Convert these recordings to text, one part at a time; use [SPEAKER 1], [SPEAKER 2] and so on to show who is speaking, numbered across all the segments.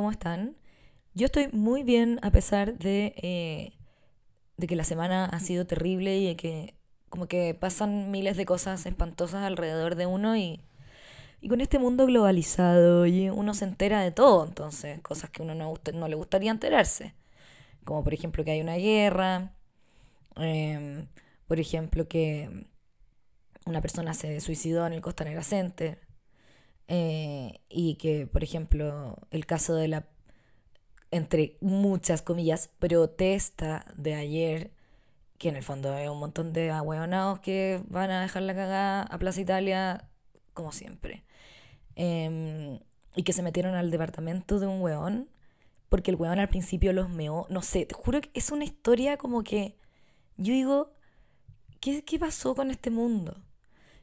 [SPEAKER 1] ¿cómo están? Yo estoy muy bien a pesar de, eh, de que la semana ha sido terrible y de que como que pasan miles de cosas espantosas alrededor de uno y, y con este mundo globalizado y uno se entera de todo, entonces, cosas que uno no, no le gustaría enterarse. Como por ejemplo que hay una guerra, em, por ejemplo que una persona se suicidó en el Costanera Center, eh, y que, por ejemplo, el caso de la, entre muchas comillas, protesta de ayer, que en el fondo es un montón de ahueonados que van a dejar la cagada a Plaza Italia, como siempre. Em, y que se metieron al departamento de un weón, porque el weón al principio los meó, no sé, te juro que es una historia como que yo digo, ¿qué, qué pasó con este mundo?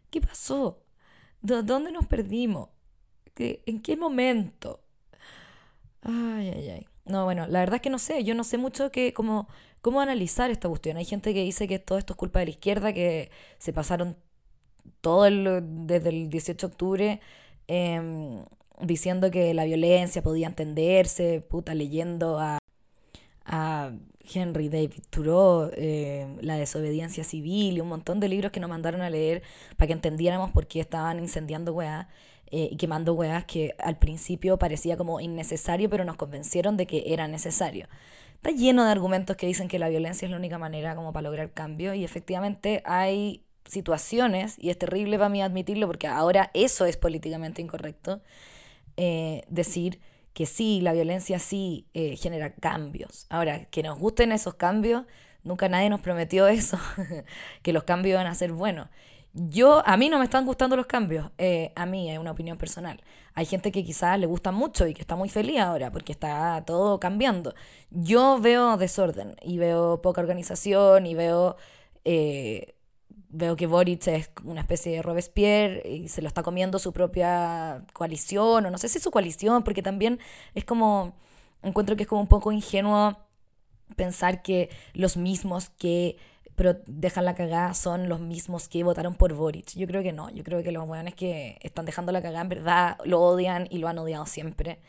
[SPEAKER 1] ¿Qué pasó? ¿Dónde nos perdimos? ¿En qué momento? Ay, ay, ay. No, bueno, la verdad es que no sé, yo no sé mucho que, cómo, cómo analizar esta cuestión. Hay gente que dice que todo esto es culpa de la izquierda, que se pasaron todo desde el 18 de octubre em, diciendo que la violencia podía entenderse, puta, leyendo a, a Henry David Thoreau, eh, La desobediencia civil y un montón de libros que nos mandaron a leer para que entendiéramos por qué estaban incendiando weá eh, y quemando weas que al principio parecía como innecesario, pero nos convencieron de que era necesario. Está lleno de argumentos que dicen que la violencia es la única manera como para lograr cambio y efectivamente hay situaciones, y es terrible para mí admitirlo porque ahora eso es políticamente incorrecto, eh, decir que sí, la violencia sí eh, genera cambios. Ahora, que nos gusten esos cambios, nunca nadie nos prometió eso, que los cambios van a ser buenos. Yo, a mí no me están gustando los cambios, eh, a mí es una opinión personal. Hay gente que quizás le gusta mucho y que está muy feliz ahora porque está todo cambiando. Yo veo desorden y veo poca organización y veo, eh, veo que Boric es una especie de Robespierre y se lo está comiendo su propia coalición, o no sé si su coalición, porque también es como, encuentro que es como un poco ingenuo pensar que los mismos que pero dejan la cagada son los mismos que votaron por Boric. Yo creo que no, yo creo que los weones que están dejando la cagada en verdad lo odian y lo han odiado siempre.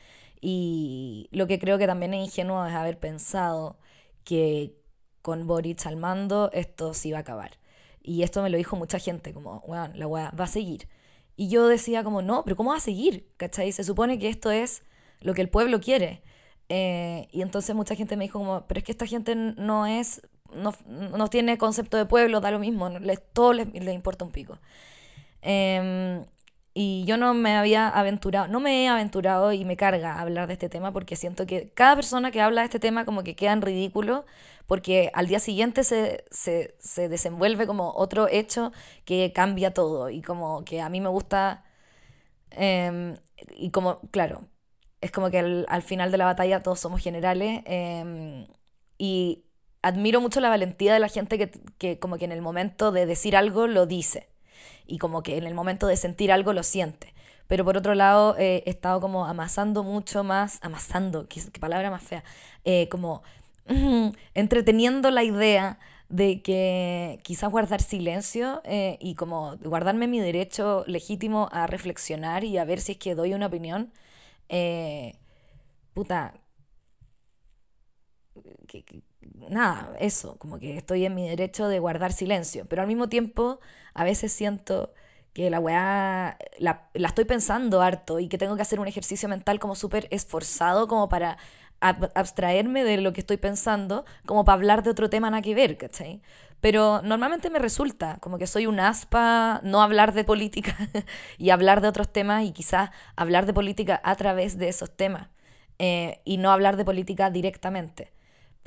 [SPEAKER 1] Y lo que creo que también es ingenuo es haber pensado que con Boric al mando esto sí va a acabar. Y esto me lo dijo mucha gente, como, weón, la weá va a seguir. Y yo decía como, no, pero ¿cómo va a seguir? ¿Cachai? Se supone que esto es lo que el pueblo quiere. Eh, y entonces mucha gente me dijo como, pero es que esta gente no es no, no, tiene concepto de pueblo, da lo mismo, les, todo les, importa un pico. Em, y yo no me había aventurado, no me he aventurado y me carga hablar de este tema porque siento que cada persona que habla de este tema como que queda en ridículo porque al día siguiente se, se, se desenvuelve como otro hecho que cambia todo y como que a mí me gusta em, y como, claro, es como que al, final de la batalla todos somos generales em, y admiro mucho la valentía de la gente que, que, como que en el momento de decir algo lo dice y como que en el momento de sentir algo lo siente. Pero por otro lado eh, he estado como amasando mucho más, amasando, qué, palabra más fea, eh, como entreteniendo la idea de que quizás guardar silencio eh, y como guardarme mi derecho legítimo a reflexionar y a ver si es que doy una opinión, puta, que, nada, eso, como que estoy en mi derecho de guardar silencio, pero al mismo tiempo a veces siento que la weá la, la estoy pensando harto y que tengo que hacer un ejercicio mental como súper esforzado como para abstraerme de lo que estoy pensando, como para hablar de otro tema nada que ver, ¿cachai? Pero normalmente me resulta como que soy un aspa no hablar de política y hablar de otros temas y quizás hablar de política a través de esos temas eh, y no hablar de política directamente.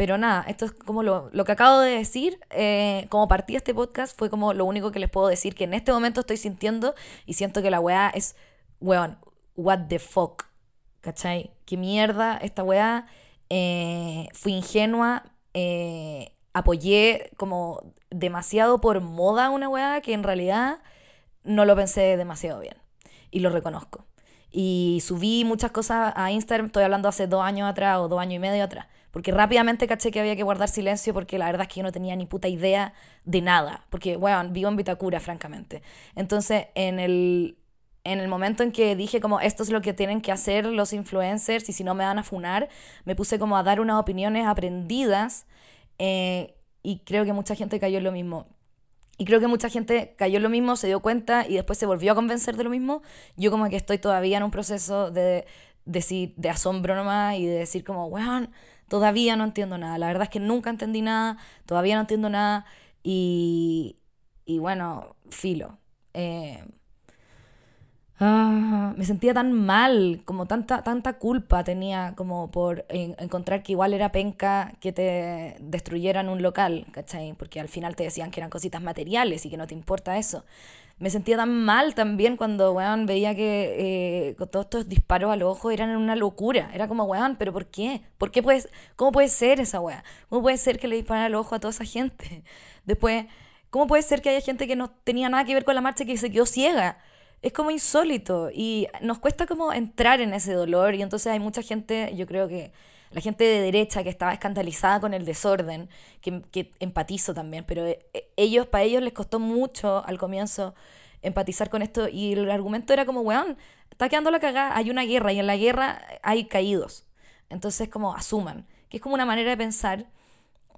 [SPEAKER 1] Pero nada, esto es como lo, lo que acabo de decir, eh, como partí este podcast, fue como lo único que les puedo decir que en este momento estoy sintiendo y siento que la weá es, weón, what the fuck, ¿cachai? ¿Qué mierda esta weá? Eh, fui ingenua, eh, apoyé como demasiado por moda una weá que en realidad no lo pensé demasiado bien y lo reconozco. Y subí muchas cosas a Instagram, estoy hablando hace dos años atrás o dos años y medio atrás porque rápidamente caché que había que guardar silencio porque la verdad es que yo no tenía ni puta idea de nada. Porque, bueno, vivo en Vitacura, francamente. Entonces, en el, en el momento en que dije como esto es lo que tienen que hacer los influencers y si no me van a funar, me puse como a dar unas opiniones aprendidas eh, y creo que mucha gente cayó en lo mismo. Y creo que mucha gente cayó en lo mismo, se dio cuenta y después se volvió a convencer de lo mismo. Yo como que estoy todavía en un proceso de decir, de asombro nomás y de decir como, weón, todavía no entiendo nada. La verdad es que nunca entendí nada, todavía no entiendo nada y, y bueno, filo. Eh, Ah, me sentía tan mal, como tanta, tanta culpa tenía como por encontrar que igual era penca que te destruyeran un local, ¿cachai? Porque al final te decían que eran cositas materiales y que no te importa eso. Me sentía tan mal también cuando, weón, veía que eh, todos estos disparos al ojo eran una locura. Era como, weón, ¿pero por qué? ¿Por qué puedes, ¿Cómo puede ser esa weá? ¿Cómo puede ser que le disparan al ojo a toda esa gente? Después, ¿cómo puede ser que haya gente que no tenía nada que ver con la marcha que se quedó ciega? es como insólito y nos cuesta como entrar en ese dolor y entonces hay mucha gente, yo creo que la gente de derecha que estaba escandalizada con el desorden, que, que empatizo también, pero eh, ellos, para ellos les costó mucho al comienzo empatizar con esto y el argumento era como, weón, está quedando la cagada, hay una guerra y en la guerra hay caídos. Entonces como asuman, que es como una manera de pensar.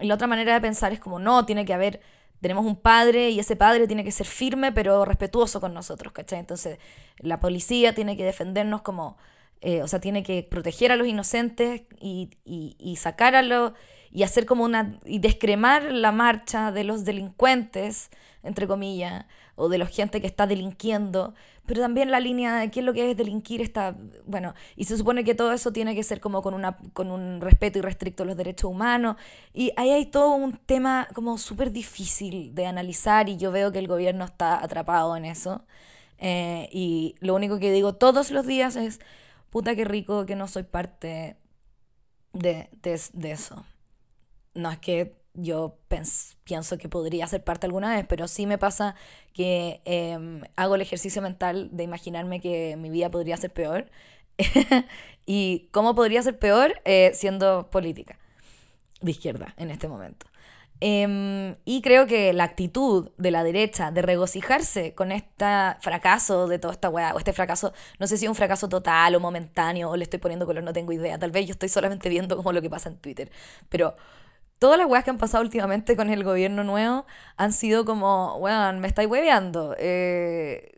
[SPEAKER 1] Y la otra manera de pensar es como, no, tiene que haber tenemos un padre y ese padre tiene que ser firme pero respetuoso con nosotros, ¿cachai? Entonces la policía tiene que defendernos como, eh, o sea, tiene que proteger a los inocentes y, y, y sacar a los, y hacer como una, y descremar la marcha de los delincuentes, entre comillas, o de la gente que está delinquiendo, pero también la línea de qué es lo que es delinquir está, bueno, y se supone que todo eso tiene que ser como con, una, con un respeto irrestricto a los derechos humanos, y ahí hay todo un tema como súper difícil de analizar y yo veo que el gobierno está atrapado en eso, eh, y lo único que digo todos los días es, puta que rico que no soy parte de, de, de eso. No es que yo pienso que podría ser parte alguna vez, pero sí me pasa que em, hago el ejercicio mental de imaginarme que mi vida podría ser peor. ¿Y cómo podría ser peor? Eh, siendo política de izquierda en este momento. Em, y creo que la actitud de la derecha de regocijarse con este fracaso de toda esta weá, o este fracaso, no sé si es un fracaso total o momentáneo, o le estoy poniendo color, no tengo idea. Tal vez yo estoy solamente viendo como lo que pasa en Twitter. Pero todas las weas que han pasado últimamente con el gobierno nuevo han sido como, weón, me estáis hueveando. Eh,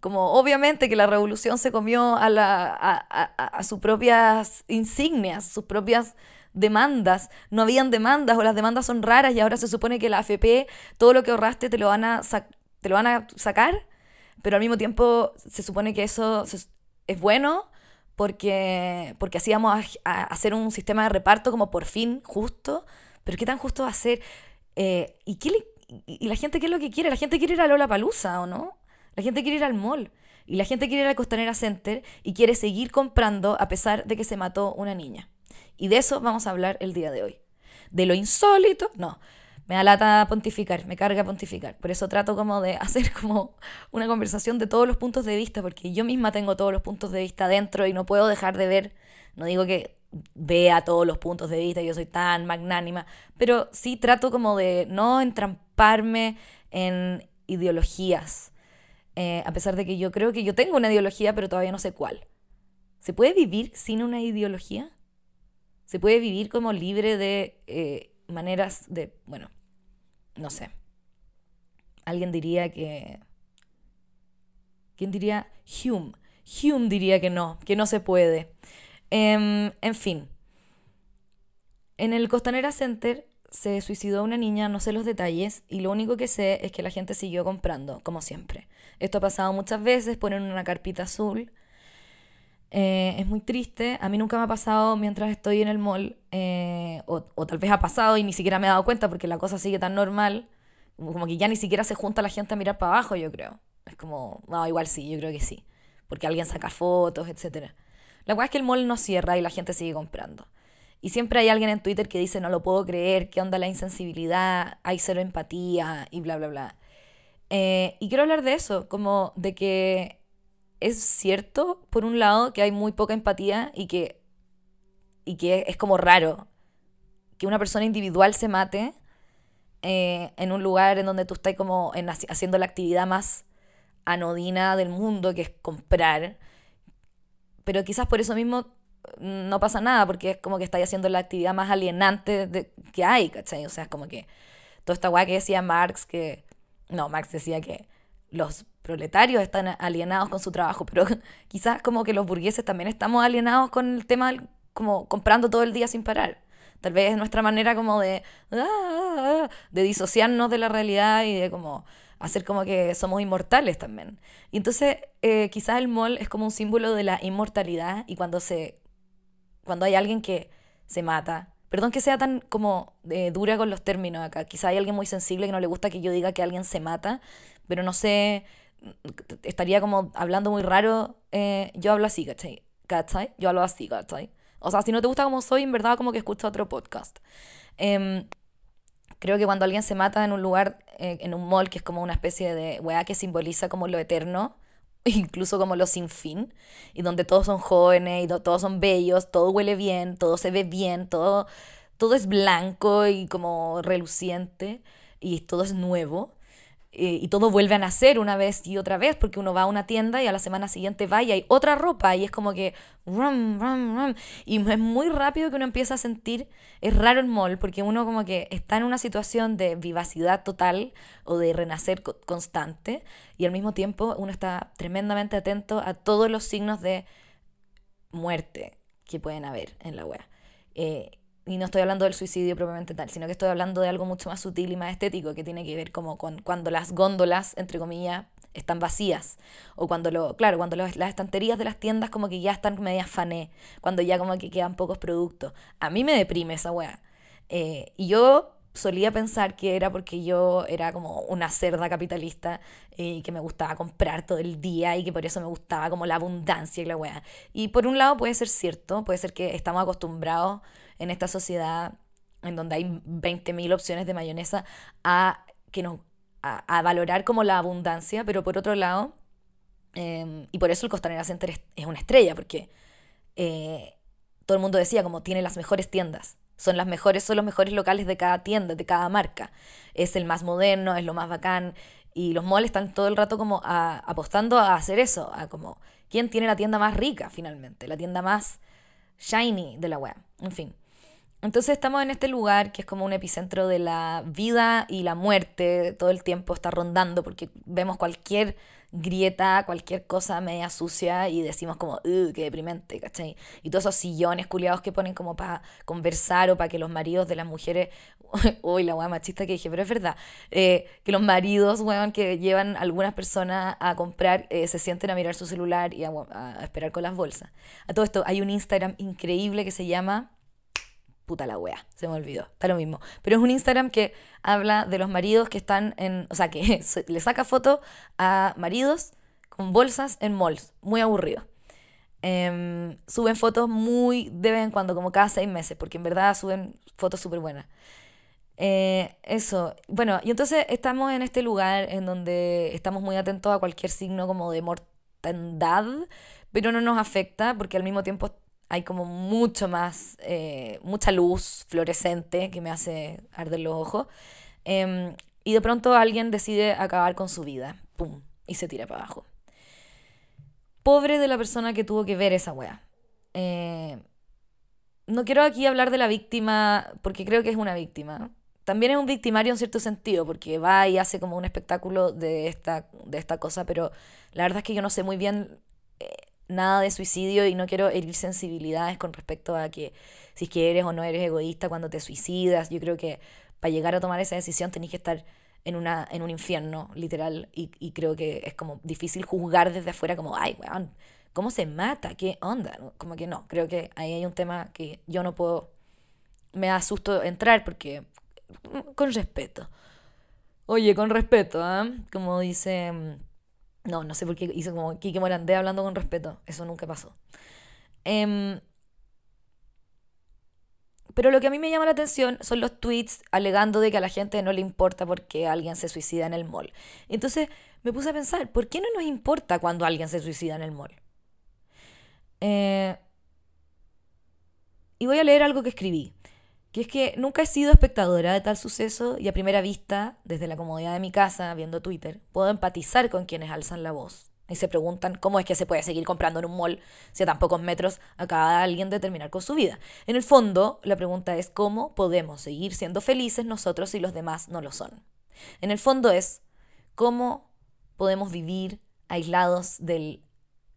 [SPEAKER 1] como obviamente que la revolución se comió a, la, a, sus propias insignias, sus propias demandas. No habían demandas o las demandas son raras y ahora se supone que la AFP, todo lo que ahorraste te lo van a, te lo van a sacar, pero al mismo tiempo se supone que eso es bueno porque, porque hacíamos a, hacer un sistema de reparto como por fin justo, pero ¿qué tan justo va a ser? Eh, ¿y, qué ¿Y la gente qué es lo que quiere? La gente quiere ir a Lola Palusa, ¿o no? La gente quiere ir al mall. Y la gente quiere ir al Costanera Center y quiere seguir comprando a pesar de que se mató una niña. Y de eso vamos a hablar el día de hoy. De lo insólito, no, me da lata pontificar, me carga pontificar. Por eso trato como de hacer como una conversación de todos los puntos de vista, porque yo misma tengo todos los puntos de vista dentro y no puedo dejar de ver, no digo que vea todos los puntos de vista, yo soy tan magnánima, pero sí trato como de no entramparme en ideologías, eh, a pesar de que yo creo que yo tengo una ideología, pero todavía no sé cuál. ¿Se puede vivir sin una ideología? ¿Se puede vivir como libre de eh, maneras de, bueno, no sé. Alguien diría que... ¿Quién diría? Hume. Hume diría que no, que no se puede. Em, en fin. En el Costanera Center se suicidó una niña, no sé los detalles, y lo único que sé es que la gente siguió comprando, como siempre. Esto ha pasado muchas veces, ponen una carpita azul. Eh, es muy triste, a mí nunca me ha pasado mientras estoy en el mall, eh, o, o, tal vez ha pasado y ni siquiera me he dado cuenta porque la cosa sigue tan normal, como que ya ni siquiera se junta la gente a mirar para abajo, yo creo. Es como, no, igual sí, yo creo que sí, porque alguien saca fotos, etc. La cual es que el mall no cierra y la gente sigue comprando. Y siempre hay alguien en Twitter que dice, no lo puedo creer, qué onda la insensibilidad, hay cero empatía y bla, bla, bla. Eh, y quiero hablar de eso, como de que es cierto, por un lado, que hay muy poca empatía y que y que es como raro que una persona individual se mate eh, en un lugar en donde tú estás como en, haciendo la actividad más anodina del mundo, que es comprar. Pero quizás por eso mismo no pasa nada, porque es como que estáis haciendo la actividad más alienante de, que hay, ¿cachai? O sea, es como que toda esta weá que decía Marx, que... No, Marx decía que los proletarios están alienados con su trabajo, pero quizás como que los burgueses también estamos alienados con el tema como comprando todo el día sin parar. Tal vez es nuestra manera como de, ah, de disociarnos de la realidad y de como hacer como que somos inmortales también. Y entonces eh, quizás el mall es como un símbolo de la inmortalidad y cuando se cuando hay alguien que se mata, perdón que sea tan como eh, dura con los términos acá, quizá hay alguien muy sensible que no le gusta que yo diga que alguien se mata, pero no sé, estaría como hablando muy raro, eh, yo hablo así, ¿cachai? ¿cachai? Yo hablo así, ¿cachai? O sea, si no te gusta como soy, en verdad como que escucho otro podcast. Em, creo que cuando alguien se mata en un lugar, eh, en un mall, que es como una especie de weá que simboliza como lo eterno, incluso como lo sin fin, y donde todos son jóvenes y todos son bellos, todo huele bien, todo se ve bien, todo, todo es blanco y como reluciente, y todo es nuevo. Eh, y todo vuelve a nacer una vez y otra vez, porque uno va a una tienda y a la semana siguiente va y hay otra ropa y es como que rum, rum, rum, y es muy rápido que uno empieza a sentir, es raro el mall, porque uno como que está en una situación de vivacidad total o de renacer constante y al mismo tiempo uno está tremendamente atento a todos los signos de muerte que pueden haber en la web. Eh, y no estoy hablando del suicidio propiamente tal, sino que estoy hablando de algo mucho más sutil y más estético que tiene que ver como con cuando las góndolas, entre comillas, están vacías. O cuando lo, claro, cuando las estanterías de las tiendas como que ya están medias fané, cuando ya como que quedan pocos productos. A mí me deprime esa weá. Eh, y yo solía pensar que era porque yo era como una cerda capitalista y eh, que me gustaba comprar todo el día y que por eso me gustaba como la abundancia y la weá. Y por un lado puede ser cierto, puede ser que estamos acostumbrados en esta sociedad en donde hay 20.000 opciones de mayonesa a, que nos, a, valorar como la abundancia, pero por otro lado, em, y por eso el Costanera Center es, una estrella, porque eh, todo el mundo decía como tiene las mejores tiendas, son las mejores, son los mejores locales de cada tienda, de cada marca, es el más moderno, es lo más bacán, y los malls están todo el rato como apostando a hacer eso, a como quién tiene la tienda más rica finalmente, la tienda más shiny de la web, en fin. Entonces estamos en este lugar que es como un epicentro de la vida y la muerte, todo el tiempo está rondando porque vemos cualquier grieta, cualquier cosa media sucia y decimos como, ¡uh, qué deprimente! ¿cachai? Y todos esos sillones culiados que ponen como para conversar o para que los maridos de las mujeres, uy, la weá machista que dije, pero es verdad, eh, que los maridos, weón, que llevan algunas personas a comprar, eh, se sienten a mirar su celular y a esperar con las bolsas. A todo esto, hay un Instagram increíble que se llama puta la wea, se me olvidó, está lo mismo. Pero es un Instagram que habla de los maridos que están en, o sea, que le saca fotos a maridos con bolsas en malls, muy aburrido. Em, suben fotos muy de vez en cuando, como cada seis meses, porque en verdad suben fotos súper buenas. Eh, eso, bueno, y entonces estamos en este lugar en donde estamos muy atentos a cualquier signo como de mortandad, pero no nos afecta porque al mismo tiempo hay como mucho más, eh, mucha luz fluorescente que me hace arder los ojos. Em, y de pronto alguien decide acabar con su vida. ¡Pum! Y se tira para abajo. Pobre de la persona que tuvo que ver esa wea. Eh, no quiero aquí hablar de la víctima porque creo que es una víctima. También es un victimario en cierto sentido, porque va y hace como un espectáculo de esta, de esta cosa, pero la verdad es que yo no sé muy bien nada de suicidio y no quiero herir sensibilidades con respecto a que si es que eres o no eres egoísta cuando te suicidas. Yo creo que para llegar a tomar esa decisión tenés que estar en, una, en un infierno, literal, y, creo que es como difícil juzgar desde afuera como, ay, weón, ¿cómo se mata? ¿Qué onda? Como que no, creo que ahí hay un tema que yo no puedo, me asusto entrar porque, con respeto. Oye, con respeto, ¿ah? Como dice mm, no, no sé por qué hizo como Kike Morandé hablando con respeto. Eso nunca pasó. Em, pero lo que a mí me llama la atención son los tweets alegando de que a la gente no le importa porque alguien se suicida en el mall. Entonces me puse a pensar, ¿por qué no nos importa cuando alguien se suicida en el mall? Eh, y voy a leer algo que escribí. Que es que nunca he sido espectadora de tal suceso y a primera vista, desde la comodidad de mi casa, viendo Twitter, puedo empatizar con quienes alzan la voz y se preguntan cómo es que se puede seguir comprando en un mall si a tan pocos metros acaba alguien de terminar con su vida. En el fondo, la pregunta es cómo podemos seguir siendo felices nosotros si los demás no lo son. En el fondo es cómo podemos vivir aislados del,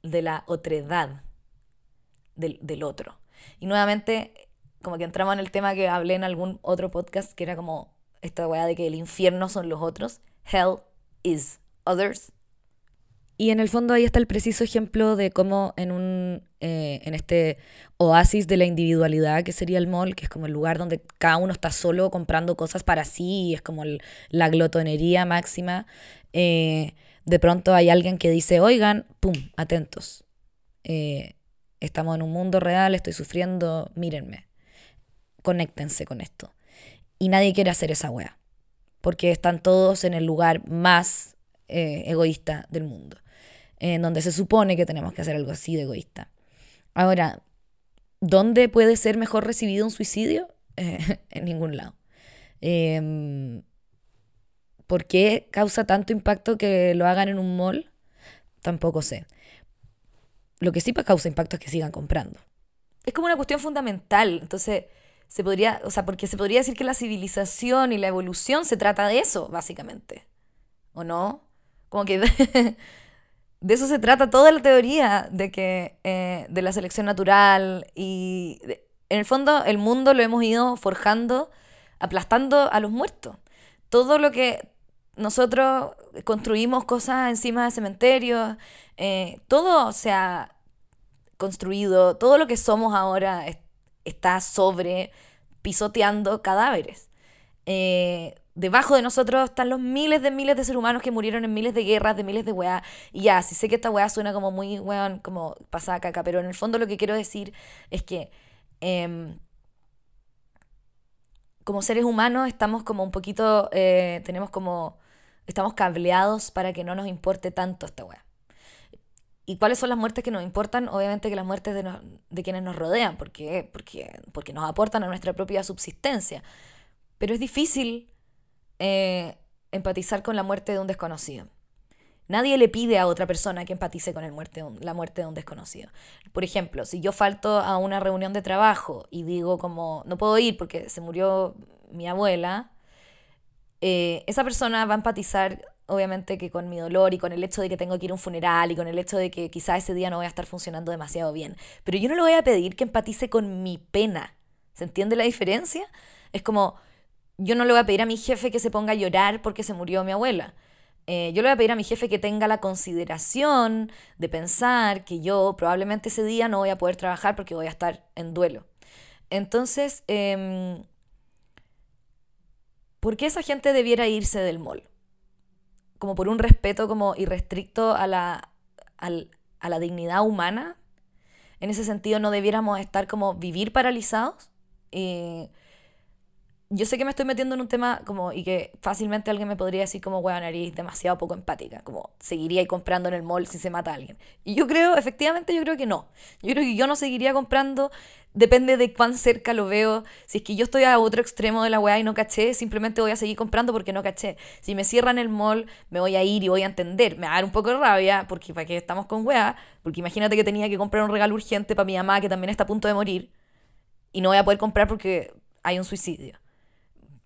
[SPEAKER 1] de la otredad del, del otro. Y nuevamente, como que entramos en el tema que hablé en algún otro podcast, que era como esta weá de que el infierno son los otros. Hell is others. Y en el fondo ahí está el preciso ejemplo de cómo en, un, eh, en este oasis de la individualidad que sería el mall, que es como el lugar donde cada uno está solo comprando cosas para sí y es como la glotonería máxima, eh, de pronto hay alguien que dice, oigan, ¡pum!, atentos. Eh, estamos en un mundo real, estoy sufriendo, mírenme. Conéctense con esto. Y nadie quiere hacer esa wea, porque están todos en el lugar más egoísta del mundo en donde se supone que tenemos que hacer algo así de egoísta. Ahora, ¿dónde puede ser mejor recibido un suicidio? Eh, en ningún lado. Em, ¿Por qué causa tanto impacto que lo hagan en un mall? Tampoco sé. Lo que sí causa impacto es que sigan comprando. Es como una cuestión fundamental. Entonces, se podría, o sea, porque se podría decir que la civilización y la evolución se trata de eso, básicamente. ¿O no? Como que de eso se trata toda la teoría de que eh, de la selección natural y en el fondo el mundo lo hemos ido forjando aplastando a los muertos todo lo que nosotros construimos cosas encima de cementerios eh, todo se ha construido todo lo que somos ahora está sobre pisoteando cadáveres eh, debajo de nosotros están los miles de miles de seres humanos que murieron en miles de guerras, de miles de weas. Y ya, sí sé que esta wea suena como muy, weón, como pasada caca, pero en el fondo lo que quiero decir es que em, como seres humanos estamos como un poquito, eh, tenemos como, estamos cableados para que no nos importe tanto esta wea. ¿Y cuáles son las muertes que nos importan? Obviamente que las muertes de, de quienes nos rodean, porque, porque, porque nos aportan a nuestra propia subsistencia. Pero es difícil eh, empatizar con la muerte de un desconocido. Nadie le pide a otra persona que empatice con el muerte la muerte de un desconocido. Por ejemplo, si yo falto a una reunión de trabajo y digo como, no puedo ir porque se murió mi abuela, eh, esa persona va a empatizar obviamente que con mi dolor y con el hecho de que tengo que ir a un funeral y con el hecho de que quizá ese día no voy a estar funcionando demasiado bien. Pero yo no le voy a pedir que empatice con mi pena. ¿Se entiende la diferencia? Es como, yo no le voy a pedir a mi jefe que se ponga a llorar porque se murió mi abuela. Eh, yo le voy a pedir a mi jefe que tenga la consideración de pensar que yo probablemente ese día no voy a poder trabajar porque voy a estar en duelo. Entonces, em, ¿por qué esa gente debiera irse del mall? Como por un respeto como irrestricto a la, a la dignidad humana. En ese sentido, no debiéramos estar como vivir paralizados. Eh, yo sé que me estoy metiendo en un tema como y que fácilmente alguien me podría decir como hueá nariz demasiado poco empática, como seguiría ahí comprando en el mall si se mata a alguien. Y yo creo, efectivamente, yo creo que no. Yo creo que yo no seguiría comprando, depende de cuán cerca lo veo. Si es que yo estoy a otro extremo de la weá y no caché, simplemente voy a seguir comprando porque no caché. Si me cierran el mall, me voy a ir y voy a entender. Me va a dar un poco de rabia, porque para qué estamos con weá, porque imagínate que tenía que comprar un regalo urgente para mi mamá que también está a punto de morir y no voy a poder comprar porque hay un suicidio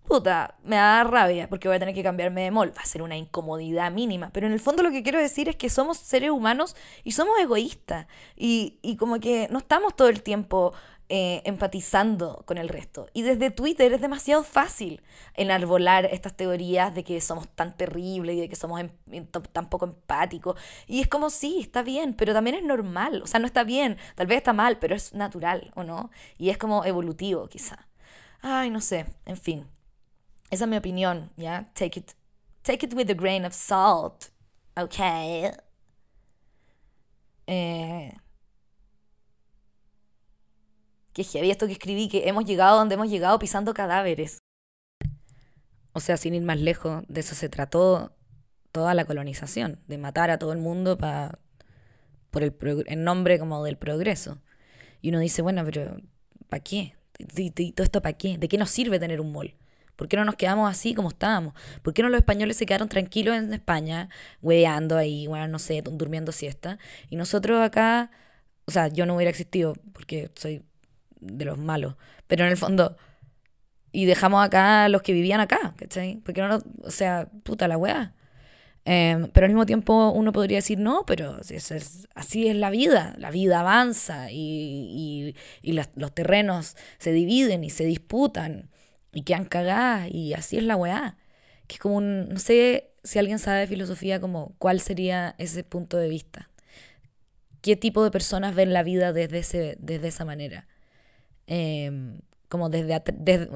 [SPEAKER 1] puta, me da rabia porque voy a tener que cambiarme de mall. Va a ser una incomodidad mínima. Pero en el fondo lo que quiero decir es que somos seres humanos y somos egoístas. Y, y como que no estamos todo el tiempo eh, empatizando con el resto. Y desde Twitter es demasiado fácil enarbolar estas teorías de que somos tan terribles y de que somos em, tan poco empáticos. Y es como, sí, está bien, pero también es normal. O sea, no está bien, tal vez está mal, pero es natural, ¿o no? Y es como evolutivo, quizá. Ay, no sé, en fin. Esa es mi opinión, ¿ya? Take it, take it with a grain of salt, ¿ok? Eh, que heavy esto que escribí, que hemos llegado donde hemos llegado pisando cadáveres. O sea, sin ir más lejos, de eso se trató toda la colonización, de matar a todo el mundo para por el en nombre como del progreso. Y uno dice, bueno, pero ¿para qué? ¿Y, todo esto para qué? ¿De qué nos sirve tener un mall? ¿Por qué no nos quedamos así como estábamos? ¿Por qué no los españoles se quedaron tranquilos en España, hueveando ahí, bueno, no sé, durmiendo siesta? Y nosotros acá, o sea, yo no hubiera existido porque soy de los malos, pero en el fondo, y dejamos acá a los que vivían acá, ¿cachai? Porque no, o sea, puta la weá. Em, pero al mismo tiempo uno podría decir, no, pero así es la vida, la vida avanza y, los terrenos se dividen y se disputan y quedan cagadas y así es la weá. Que es como no sé si alguien sabe de filosofía como cuál sería ese punto de vista. ¿Qué tipo de personas ven la vida desde, ese, desde esa manera? Em, como desde,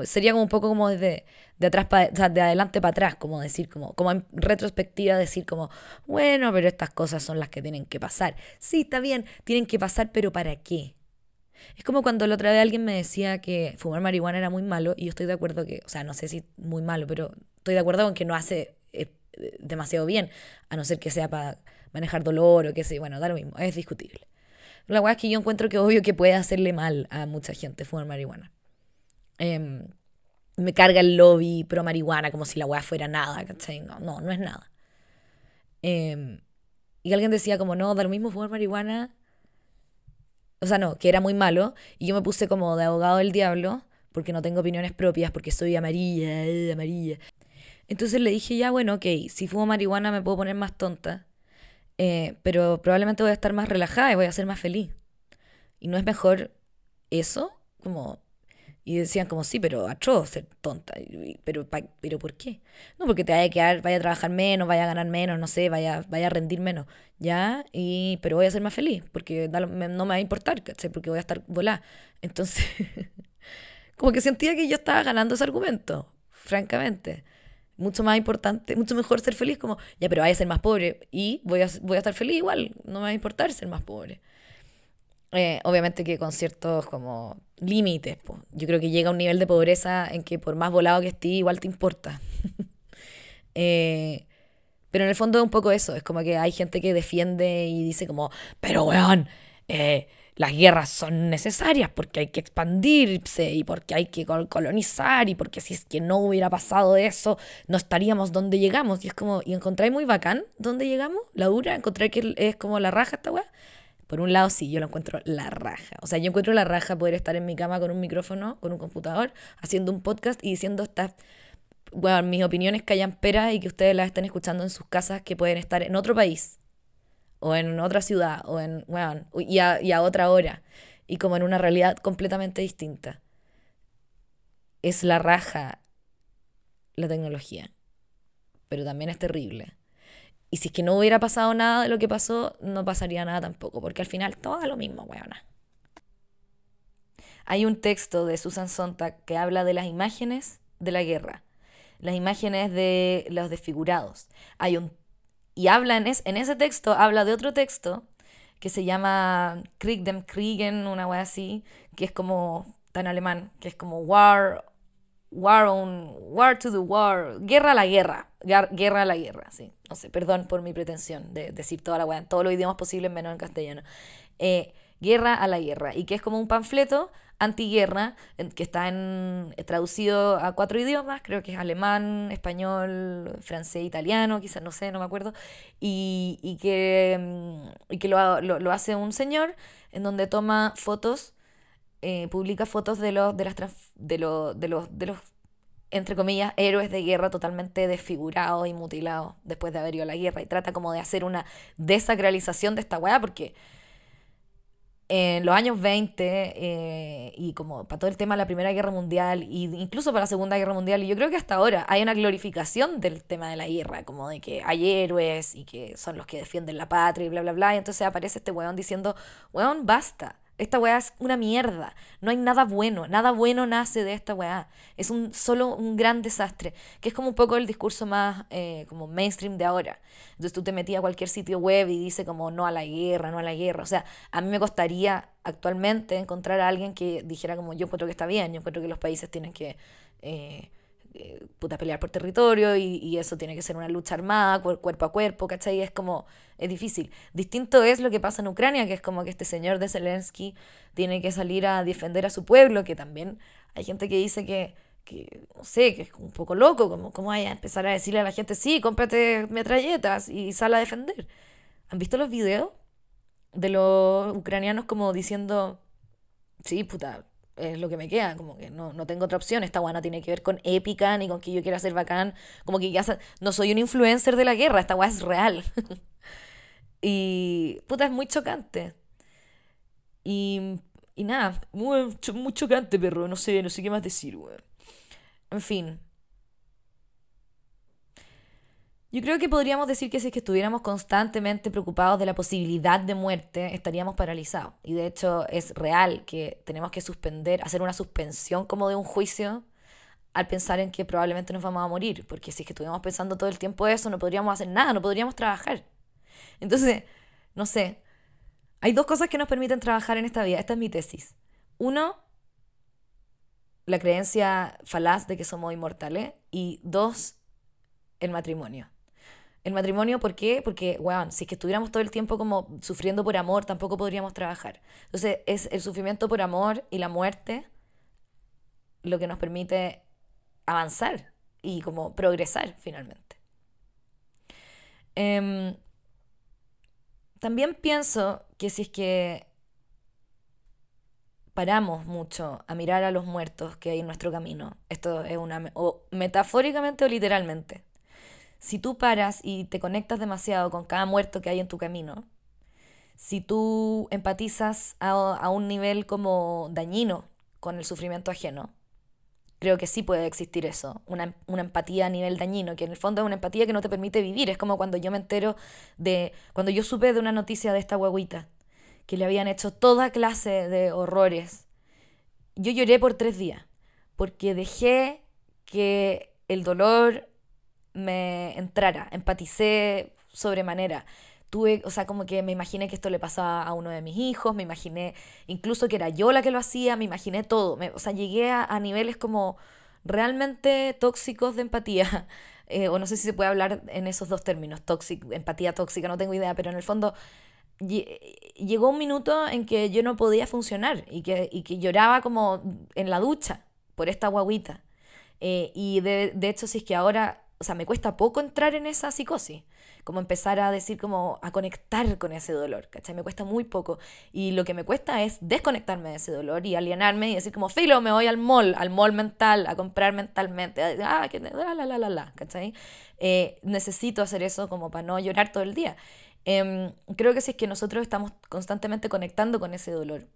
[SPEAKER 1] sería como un poco como desde de atrás sea, de adelante para atrás, como decir, como, como en retrospectiva decir como, bueno, pero estas cosas son las que tienen que pasar. Sí, está bien, tienen que pasar, pero ¿para qué? Es como cuando la otra vez alguien me decía que fumar marihuana era muy malo y yo estoy de acuerdo que, o sea, no sé si muy malo, pero estoy de acuerdo con que no hace eh, demasiado bien, a no ser que sea para manejar dolor o qué sé, bueno, da lo mismo, es discutible. La verdad es que yo encuentro que obvio que puede hacerle mal a mucha gente fumar marihuana. Em, me carga el lobby pro marihuana como si la weá fuera nada, ¿cachai? No, no, no es nada. Em, y alguien decía como, no, da lo mismo fumar marihuana. O sea, no, que era muy malo. Y yo me puse como de abogado del diablo, porque no tengo opiniones propias, porque soy amarilla, eh, amarilla. Entonces le dije, ya, bueno, ok, si fumo marihuana me puedo poner más tonta, eh, pero probablemente voy a estar más relajada y voy a ser más feliz. ¿Y no es mejor eso? Como y decían como, sí, pero atroz ser tonta. Pero, pero ¿por qué? No, porque te vaya a quedar, vaya a trabajar menos, vaya a ganar menos, no sé, vaya, vaya a rendir menos. ¿Ya? Y, pero voy a ser más feliz, porque no me va a importar. Porque voy a estar volada. Entonces, como que sentía que yo estaba ganando ese argumento, francamente. Mucho más importante, mucho mejor ser feliz como, ya, pero vaya a ser más pobre y voy a, voy a estar feliz igual, no me va a importar ser más pobre. Eh, obviamente que con ciertos como límites. Yo creo que llega a un nivel de pobreza en que por más volado que estés, igual te importa. Eh, pero en el fondo es un poco eso, es como que hay gente que defiende y dice como, pero weón, eh, las guerras son necesarias porque hay que expandirse y porque hay que colonizar y porque si es que no hubiera pasado eso, no estaríamos donde llegamos. Y es como, ¿y encontráis muy bacán donde llegamos? La dura, encontrar que es como la raja esta weá. Por un lado, sí, yo lo encuentro la raja. O sea, yo encuentro la raja poder estar en mi cama con un micrófono, con un computador, haciendo un podcast y diciendo estas, bueno, mis opiniones callan pera y que ustedes las estén escuchando en sus casas que pueden estar en otro país, o en otra ciudad, o en, bueno, y a, y a otra hora, y como en una realidad completamente distinta. Es la raja la tecnología, pero también es terrible. Y si es que no hubiera pasado nada de lo que pasó, no pasaría nada tampoco, porque al final todo es lo mismo, weona. Hay un texto de Susan Sontag que habla de las imágenes de la guerra, las imágenes de los desfigurados. Hay un y habla en, en ese texto, habla de otro texto que se llama Krieg dem Kriegen, una wea así, que es como tan alemán, que es como War War on, War to the War, Guerra a la guerra, Guerra a la guerra, sí. No sé, perdón por mi pretensión de decir toda la weá, en todos los idiomas posibles menos en castellano. Eh, guerra a la guerra, y que es como un panfleto antiguerra que está en, eh, traducido a cuatro idiomas, creo que es alemán, español, francés, italiano, quizás no sé, no me acuerdo, y, que, mm, y que lo, lo, lo hace un señor en donde toma fotos eh, publica fotos de los, de, las de, los, de, los, de los, entre comillas, héroes de guerra totalmente desfigurados y mutilados después de haber ido a la guerra. Y trata como de hacer una desacralización de esta weá porque en los años 20 eh, y como para todo el tema de la Primera Guerra Mundial e incluso para la Segunda Guerra Mundial y yo creo que hasta ahora hay una glorificación del tema de la guerra, como de que hay héroes y que son los que defienden la patria y bla bla bla. Y entonces aparece este weón diciendo, weón, basta esta weá es una mierda. No hay nada bueno. Nada bueno nace de esta weá. Es un, solo un gran desastre. Que es como un poco el discurso más eh, como mainstream de ahora. Entonces tú te metías a cualquier sitio web y dice como no a la guerra, no a la guerra. O sea, a mí me costaría actualmente encontrar a alguien que dijera como yo encuentro que está bien, yo encuentro que los países tienen que... Eh, eh, puta, pelear por territorio y, y, eso tiene que ser una lucha armada, cuerpo a cuerpo, ¿cachai? Es como, es difícil. Distinto es lo que pasa en Ucrania, que es como que este señor de Zelensky tiene que salir a defender a su pueblo, que también hay gente que dice que, que no sé, que es un poco loco, como, como vaya a empezar a decirle a la gente, sí, cómprate metralletas y sal a defender. ¿Han visto los videos de los ucranianos como diciendo, sí, puta, es lo que me queda, como que no, no tengo otra opción, esta guana tiene que ver con épica, ni con que yo quiera ser bacán, como que ya no soy un influencer de la guerra, esta guana es real. y puta, es muy chocante. Y, y nada, muy, muy chocante, perro, no sé, no sé qué más decir, weón. En fin, yo creo que podríamos decir que si es que estuviéramos constantemente preocupados de la posibilidad de muerte, estaríamos paralizados. Y de hecho es real que tenemos que suspender, hacer una suspensión como de un juicio al pensar en que probablemente nos vamos a morir. Porque si es que estuviéramos pensando todo el tiempo eso, no podríamos hacer nada, no podríamos trabajar. Entonces, no sé, hay dos cosas que nos permiten trabajar en esta vida. Esta es mi tesis. Uno, la creencia falaz de que somos inmortales. Y dos, el matrimonio. El matrimonio, ¿por qué? Porque, weón, si es que estuviéramos todo el tiempo como sufriendo por amor, tampoco podríamos trabajar. Entonces, es el sufrimiento por amor y la muerte lo que nos permite avanzar y como progresar finalmente. Em, también pienso que si es que paramos mucho a mirar a los muertos que hay en nuestro camino, esto es una, o metafóricamente o literalmente, si tú paras y te conectas demasiado con cada muerto que hay en tu camino, si tú empatizas a, un nivel como dañino con el sufrimiento ajeno, creo que sí puede existir eso, una, una, empatía a nivel dañino, que en el fondo es una empatía que no te permite vivir. Es como cuando yo me entero de, cuando yo supe de una noticia de esta guaguita, que le habían hecho toda clase de horrores. Yo lloré por tres días, porque dejé que el dolor me entrara, empaticé sobremanera. Tuve, o sea, como que me imaginé que esto le pasaba a uno de mis hijos, me imaginé incluso que era yo la que lo hacía, me imaginé todo. o sea, llegué a, niveles como realmente tóxicos de empatía. Eh, o no sé si se puede hablar en esos dos términos, tóxico, empatía tóxica, no tengo idea, pero en el fondo llegó un minuto en que yo no podía funcionar y que, y que lloraba como en la ducha por esta guaguita. Eh, y de, de hecho, si es que ahora o sea, me cuesta poco entrar en esa psicosis, como empezar a decir, como a conectar con ese dolor, ¿cachai? Me cuesta muy poco. Y lo que me cuesta es desconectarme de ese dolor y alienarme y decir como, filo, me voy al mall, al mall mental, a comprar mentalmente, ah, que la, la, la, la, la, ¿cachai? Eh, necesito hacer eso como para no llorar todo el día. Em, creo que si es que nosotros estamos constantemente conectando con ese dolor,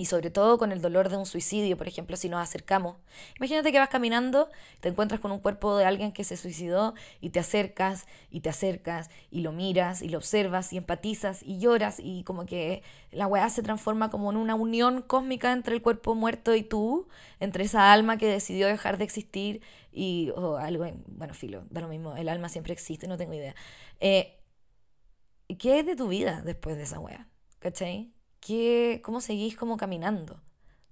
[SPEAKER 1] y sobre todo con el dolor de un suicidio, por ejemplo, si nos acercamos. Imagínate que vas caminando, te encuentras con un cuerpo de alguien que se suicidó y te acercas y te acercas y lo miras y lo observas y empatizas y lloras y como que la weá se transforma como en una unión cósmica entre el cuerpo muerto y tú, entre esa alma que decidió dejar de existir y o algo, bueno, filo, da lo mismo, el alma siempre existe, no tengo idea. Eh, ¿Qué es de tu vida después de esa weá? ¿Cachai? ¿Qué, ¿Cómo seguís como caminando?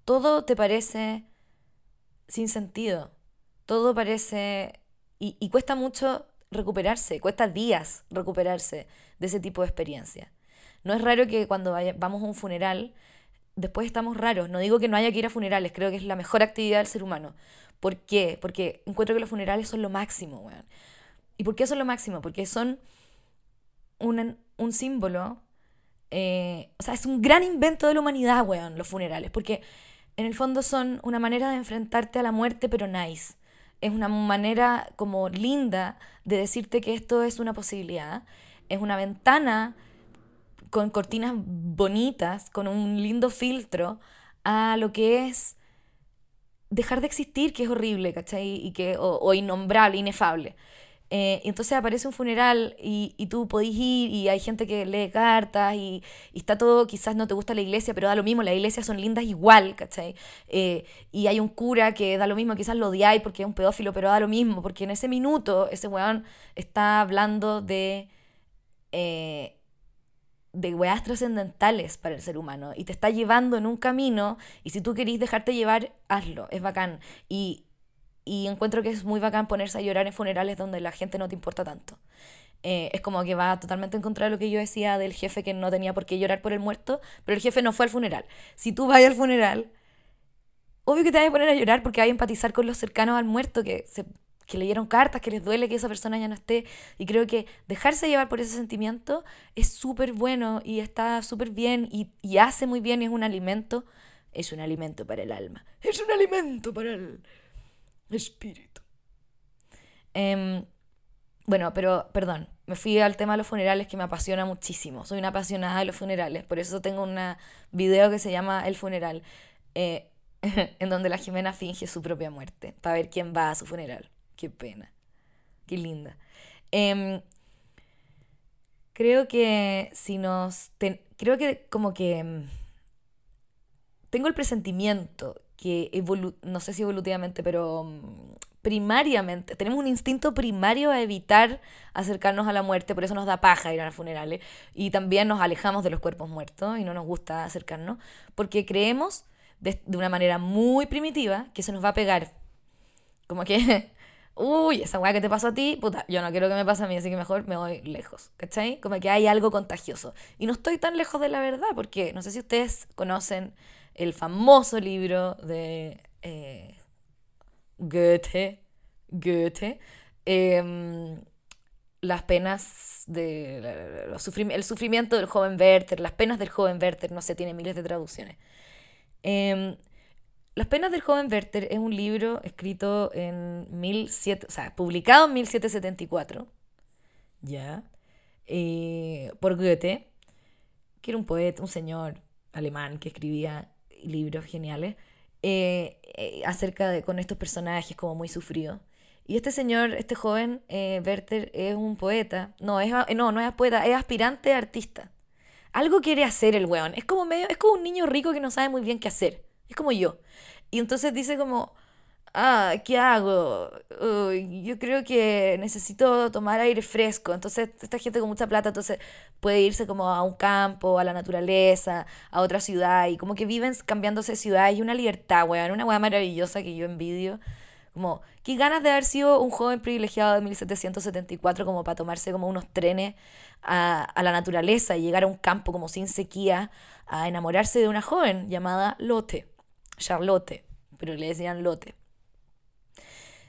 [SPEAKER 1] Todo te parece sin sentido. Todo parece... Y, y cuesta mucho recuperarse, cuesta días recuperarse de ese tipo de experiencia. No es raro que cuando vamos a un funeral, después estamos raros. No digo que no haya que ir a funerales, creo que es la mejor actividad del ser humano. ¿Por qué? Porque encuentro que los funerales son lo máximo. ¿Y por qué son lo máximo? Porque son un, un símbolo eh, o sea, es un gran invento de la humanidad, weón, los funerales, porque en el fondo son una manera de enfrentarte a la muerte, pero nice. Es una manera como linda de decirte que esto es una posibilidad. Es una ventana con cortinas bonitas, con un lindo filtro a lo que es dejar de existir, que es horrible, ¿cachai? Y que, o, o innombrable, inefable. Eh, entonces aparece un funeral y, y, tú podés ir y hay gente que lee cartas y, y, está todo, quizás no te gusta la iglesia, pero da lo mismo, las iglesias son lindas igual, ¿cachai? Eh, y hay un cura que da lo mismo, quizás lo odiáis porque es un pedófilo, pero da lo mismo, porque en ese minuto ese weón está hablando de... Eh, de weas trascendentales para el ser humano y te está llevando en un camino y si tú querís dejarte llevar, hazlo, es bacán. Y, y encuentro que es muy bacán ponerse a llorar en funerales donde la gente no te importa tanto. Eh, es como que va totalmente en contra de lo que yo decía del jefe que no tenía por qué llorar por el muerto, pero el jefe no fue al funeral. Si tú vas al funeral, obvio que te vas a poner a llorar porque vas a empatizar con los cercanos al muerto que, se, que leyeron cartas, que les duele que esa persona ya no esté. Y creo que dejarse llevar por ese sentimiento es súper bueno y está súper bien y, y hace muy bien es un alimento. Es un alimento para el alma. Es un alimento para el espíritu. Eh, bueno, pero perdón, me fui al tema de los funerales que me apasiona muchísimo. Soy una apasionada de los funerales, por eso tengo un video que se llama El funeral, eh, en donde la Jimena finge su propia muerte, para ver quién va a su funeral. Qué pena, qué linda. Em, creo que si nos... creo que como que... Em, tengo el presentimiento que no sé si evolutivamente, pero mm, primariamente, tenemos un instinto primario a evitar acercarnos a la muerte, por eso nos da paja ir a los funerales y también nos alejamos de los cuerpos muertos y no nos gusta acercarnos, porque creemos de, una manera muy primitiva que se nos va a pegar. Como que, uy, esa weá que te pasó a ti, puta, yo no quiero que me pase a mí, así que mejor me voy lejos, ¿cachai? Como que hay algo contagioso. Y no estoy tan lejos de la verdad, porque no sé si ustedes conocen el famoso libro de... Eh, Goethe, Goethe, em, las penas de el sufrimiento del joven Werther, las penas del joven Werther, no sé, tiene miles de traducciones. Em, las penas del joven Werther es un libro escrito en 17, o sea, publicado en 1774, ya, eh, por Goethe, que era un poeta, un señor alemán que escribía libros geniales. Eh, eh, acerca de con estos personajes como muy sufridos. Y este señor, este joven, eh, Werther, es un poeta. No, es, no, no es poeta, es aspirante artista. Algo quiere hacer el weón. Es como medio, es como un niño rico que no sabe muy bien qué hacer. Es como yo. Y entonces dice como, ah, ¿qué hago? yo creo que necesito tomar aire fresco. Entonces, esta gente con mucha plata, entonces puede irse como a un campo, a la naturaleza, a otra ciudad, y como que viven cambiándose de ciudad, y una libertad, weón, una weá maravillosa que yo envidio. Como, qué ganas de haber sido un joven privilegiado de 1774 como para tomarse como unos trenes a, a la naturaleza y llegar a un campo como sin sequía a enamorarse de una joven llamada Lotte, Charlotte, pero le decían Lotte.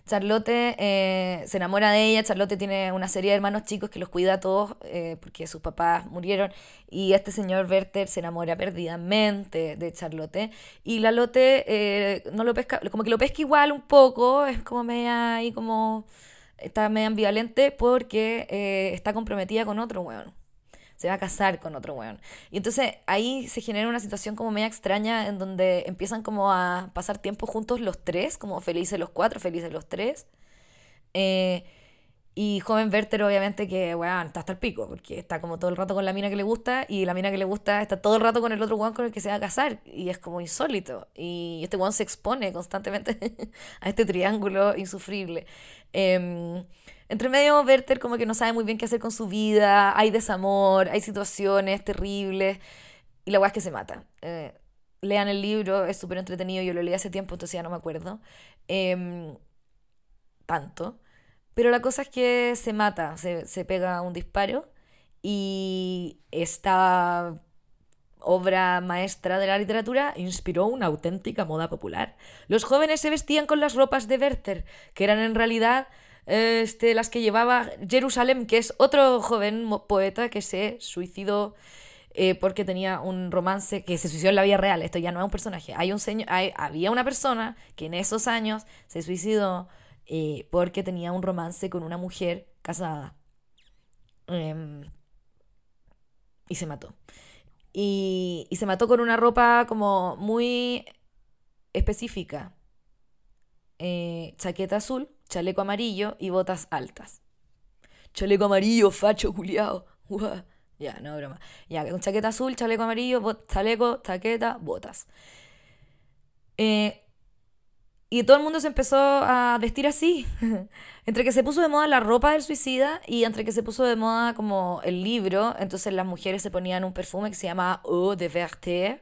[SPEAKER 1] Charlotte eh, se enamora de ella, Charlotte tiene una serie de hermanos chicos que los cuida a todos eh, porque sus papás murieron y este señor Werther se enamora perdidamente de Charlotte y la Lotte eh, no lo pesca, como que lo pesca igual un poco, es como media ahí como, está media ambivalente porque está comprometida con otro weón se va a casar con otro weón. Y entonces ahí se genera una situación como media extraña en donde empiezan como a pasar tiempo juntos los tres, como felices los cuatro, felices los tres. Eh, y joven Werther, obviamente, que, weón, está hasta el pico, porque está como todo el rato con la mina que le gusta, y la mina que le gusta está todo el rato con el otro weón con el que se va a casar, y es como insólito. Y este weón se expone constantemente a este triángulo insufrible. Eh, entre medio, Werther como que no sabe muy bien qué hacer con su vida, hay desamor, hay situaciones terribles, y la weá es que se mata. Eh, lean el libro, es súper entretenido, yo lo leí hace tiempo, entonces ya no me acuerdo. Em, tanto. Pero la cosa es que se mata, se, se pega un disparo, y esta obra maestra de la literatura, inspiró una auténtica moda popular. Los jóvenes se vestían con las ropas de Werther, que eran en realidad este, las que llevaba Jerusalem, que es otro joven poeta que se suicidó eh, porque tenía un romance que se suicidó en la vida real. Esto ya no es un personaje. Hay un señor, hay, había una persona que en esos años se suicidó eh, porque tenía un romance con una mujer casada. Em, y se mató. Y, y se mató con una ropa como muy específica. Eh, chaqueta azul, chaleco amarillo y botas altas. Chaleco amarillo, facho, culiao. Ya, no broma. Ya, con chaqueta azul, chaleco amarillo, chaleco, chaqueta, botas. Eh, y todo el mundo se empezó a vestir así. entre que se puso de moda la ropa del suicida y entre que se puso de moda como el libro, entonces las mujeres se ponían un perfume que se llama Eau de Verté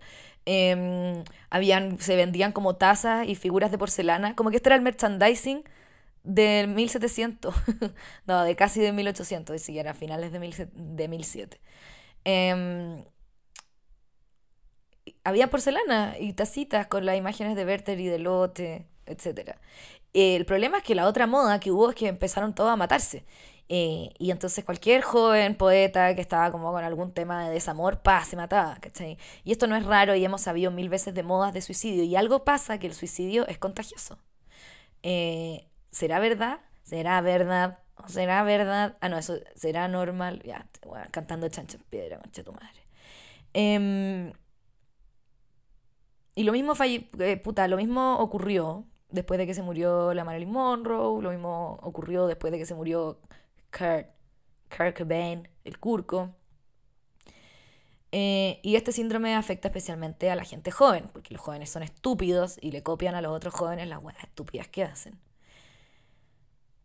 [SPEAKER 1] Em, habían, se vendían como tazas y figuras de porcelana, como que este era el merchandising del 1700, no, de casi de 1800, y siquiera finales de, mil, de 1007. Em, había porcelana y tacitas con las imágenes de Werther y de Lotte, etc. El problema es que la otra moda que hubo es que empezaron todos a matarse. Eh, y entonces cualquier joven poeta que estaba como con algún tema de desamor, pa, se mataba, ¿cachai? Y esto no es raro y hemos sabido mil veces de modas de suicidio. Y algo pasa que el suicidio es contagioso. Eh, ¿Será verdad? ¿Será verdad? ¿O será verdad? Ah, no, eso será normal. Ya, cantando chancho en piedra, concha tu madre. Em, y lo mismo, eh, puta, lo mismo ocurrió después de que se murió la Marilyn Monroe, lo mismo ocurrió después de que se murió Kurt, Kurt Cobain, el Curco. Eh, y este síndrome afecta especialmente a la gente joven, porque los jóvenes son estúpidos y le copian a los otros jóvenes las buenas estúpidas que hacen.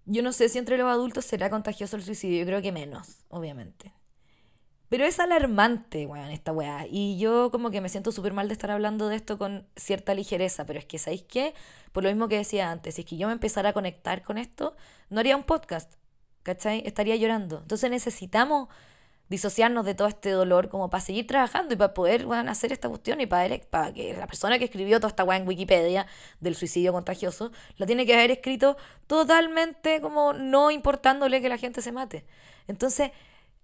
[SPEAKER 1] Yo no sé si entre los adultos será contagioso el suicidio, yo creo que menos, obviamente. Pero es alarmante, weón, esta weá. Y yo como que me siento súper mal de estar hablando de esto con cierta ligereza, pero es que, ¿sabéis qué? Por lo mismo que decía antes, si es que yo me empezara a conectar con esto, no haría un podcast, ¿cachai? Estaría llorando. Entonces necesitamos disociarnos de todo este dolor como para seguir trabajando y para poder hacer esta cuestión y para, para que la persona que escribió toda esta weá en Wikipedia del suicidio contagioso la tiene que haber escrito totalmente como no importándole que la gente se mate. Entonces,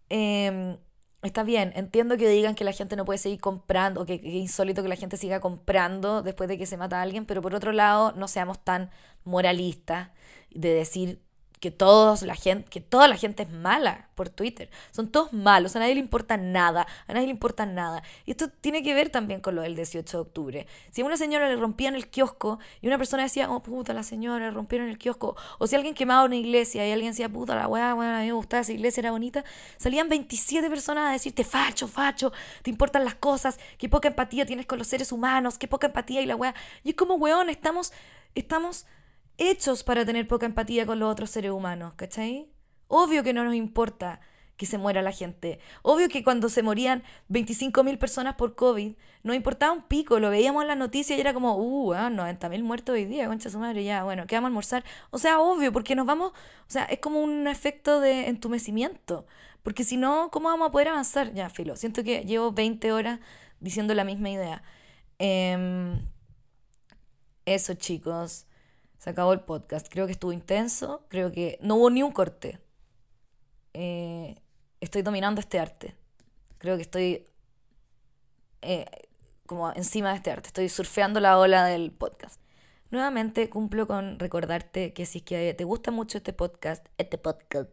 [SPEAKER 1] eh, Está bien, entiendo que digan que la gente no puede seguir comprando, o que, es insólito que la gente siga comprando después de que se mata a alguien, pero por otro lado, no seamos tan moralistas de decir que, todos la gente, que toda la gente es mala por Twitter. Son todos malos, a nadie le importa nada, a nadie le importa nada. Y esto tiene que ver también con lo del 18 de octubre. Si a una señora le rompían el kiosco y una persona decía, oh puta, la señora le rompieron el kiosco, o si alguien quemaba una iglesia y alguien decía, puta, la weá, bueno, a mí me gustaba esa iglesia, era bonita, salían 27 personas a decirte, facho, facho, te importan las cosas, qué poca empatía tienes con los seres humanos, qué poca empatía y la weá. Y es como, weón, estamos, estamos hechos para tener poca empatía con los otros seres humanos, ¿cachai? Obvio que no nos importa que se muera la gente. Obvio que cuando se morían 25.000 personas por COVID, nos importaba un pico, lo veíamos en las noticias y era como, uh, 90.000 muertos hoy día, concha su madre, ya, bueno, ¿qué vamos a almorzar? O sea, obvio, porque nos vamos, o sea, es como un efecto de entumecimiento, porque si no, ¿cómo vamos a poder avanzar? Ya, filo, siento que llevo 20 horas diciendo la misma idea. Em, eso, chicos. Se acabó el podcast. Creo que estuvo intenso. Creo que no hubo ni un corte. Eh, estoy dominando este arte. Creo que estoy eh, como encima de este arte. Estoy surfeando la ola del podcast. Nuevamente cumplo con recordarte que si es que te gusta mucho este podcast, este podcast,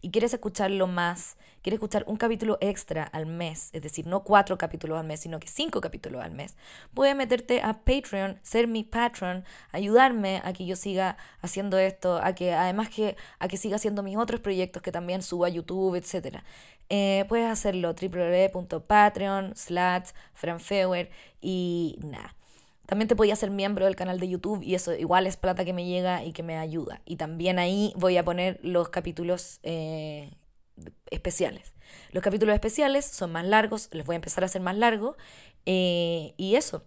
[SPEAKER 1] y quieres escucharlo más, quieres escuchar un capítulo extra al mes, es decir, no cuatro capítulos al mes, sino que cinco capítulos al mes, puedes meterte a Patreon, ser mi patron, ayudarme a que yo siga haciendo esto, a que además que a que siga haciendo mis otros proyectos que también subo a YouTube, etc. Eh, puedes hacerlo www.patreon slash franfeuer y nada. También te podía ser miembro del canal de YouTube y eso igual es plata que me llega y que me ayuda. Y también ahí voy a poner los capítulos eh, especiales. Los capítulos especiales son más largos, les voy a empezar a hacer más largos. Eh, y eso.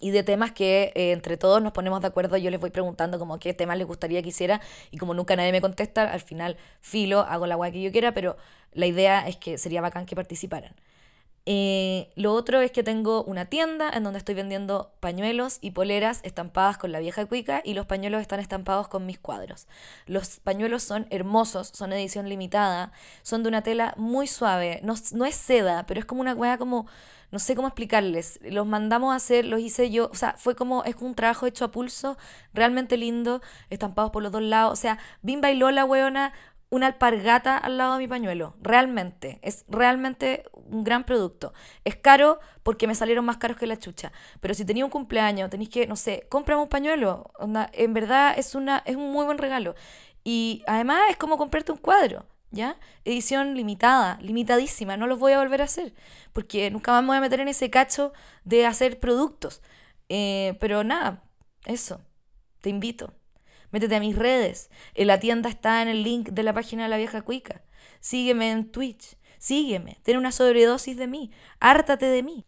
[SPEAKER 1] Y de temas que eh, entre todos nos ponemos de acuerdo, yo les voy preguntando como qué temas les gustaría que hiciera y como nunca nadie me contesta, al final filo, hago la guay que yo quiera, pero la idea es que sería bacán que participaran. Eh, lo otro es que tengo una tienda en donde estoy vendiendo pañuelos y poleras estampadas con la vieja cuica y los pañuelos están estampados con mis cuadros. Los pañuelos son hermosos, son edición limitada, son de una tela muy suave, no, no es seda, pero es como una hueá como, no sé cómo explicarles. Los mandamos a hacer, los hice yo, o sea, fue como, es un trabajo hecho a pulso, realmente lindo, estampados por los dos lados, o sea, Bimba y Lola, weona, una alpargata al lado de mi pañuelo. Realmente. Es realmente un gran producto. Es caro porque me salieron más caros que la chucha. Pero si tenía un cumpleaños, tenéis que, no sé, cómprame un pañuelo. en verdad es, una, es un muy buen regalo. Y además es como comprarte un cuadro. ¿Ya? Edición limitada, limitadísima, no los voy a volver a hacer, porque nunca más me voy a meter en ese cacho de hacer productos. Eh, pero nada, eso, te invito. Métete a mis redes. La tienda está en el link de la página de la vieja cuica. Sígueme en Twitch. Sígueme. Ten una sobredosis de mí. Hártate de mí.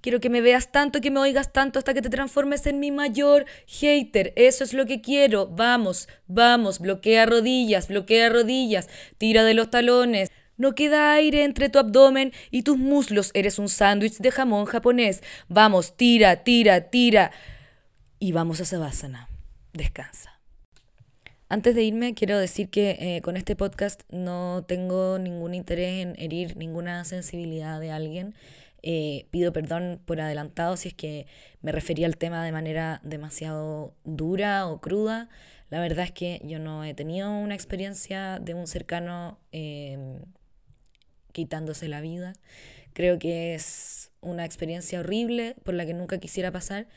[SPEAKER 1] Quiero que me veas tanto, que me oigas tanto hasta que te transformes en mi mayor hater. Eso es lo que quiero. Vamos, vamos, bloquea rodillas, bloquea rodillas, tira de los talones. No queda aire entre tu abdomen y tus muslos. Eres un sándwich de jamón japonés. Vamos, tira, tira, tira. Y vamos a Savasana. Descansa. Antes de irme, quiero decir que eh, con este podcast no tengo ningún interés en herir ninguna sensibilidad de alguien. Eh, pido perdón por adelantado si es que me refería al tema de manera demasiado dura o cruda. La verdad es que yo no he tenido una experiencia de un cercano em, quitándose la vida. Creo que es una experiencia horrible por la que nunca quisiera pasar.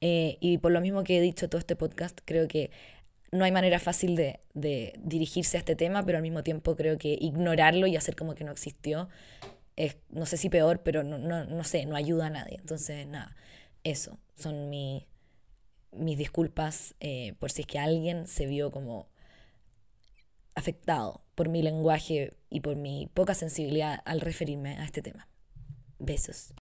[SPEAKER 1] Eh, y por lo mismo que he dicho todo este podcast, creo que no hay manera fácil de, de, dirigirse a este tema, pero al mismo tiempo creo que ignorarlo y hacer como que no existió es, no sé si peor, pero no, no, no sé, no ayuda a nadie. Entonces, nada, eso, son mi, mis disculpas eh, por si es que alguien se vio como afectado por mi lenguaje y por mi poca sensibilidad al referirme a este tema. Besos.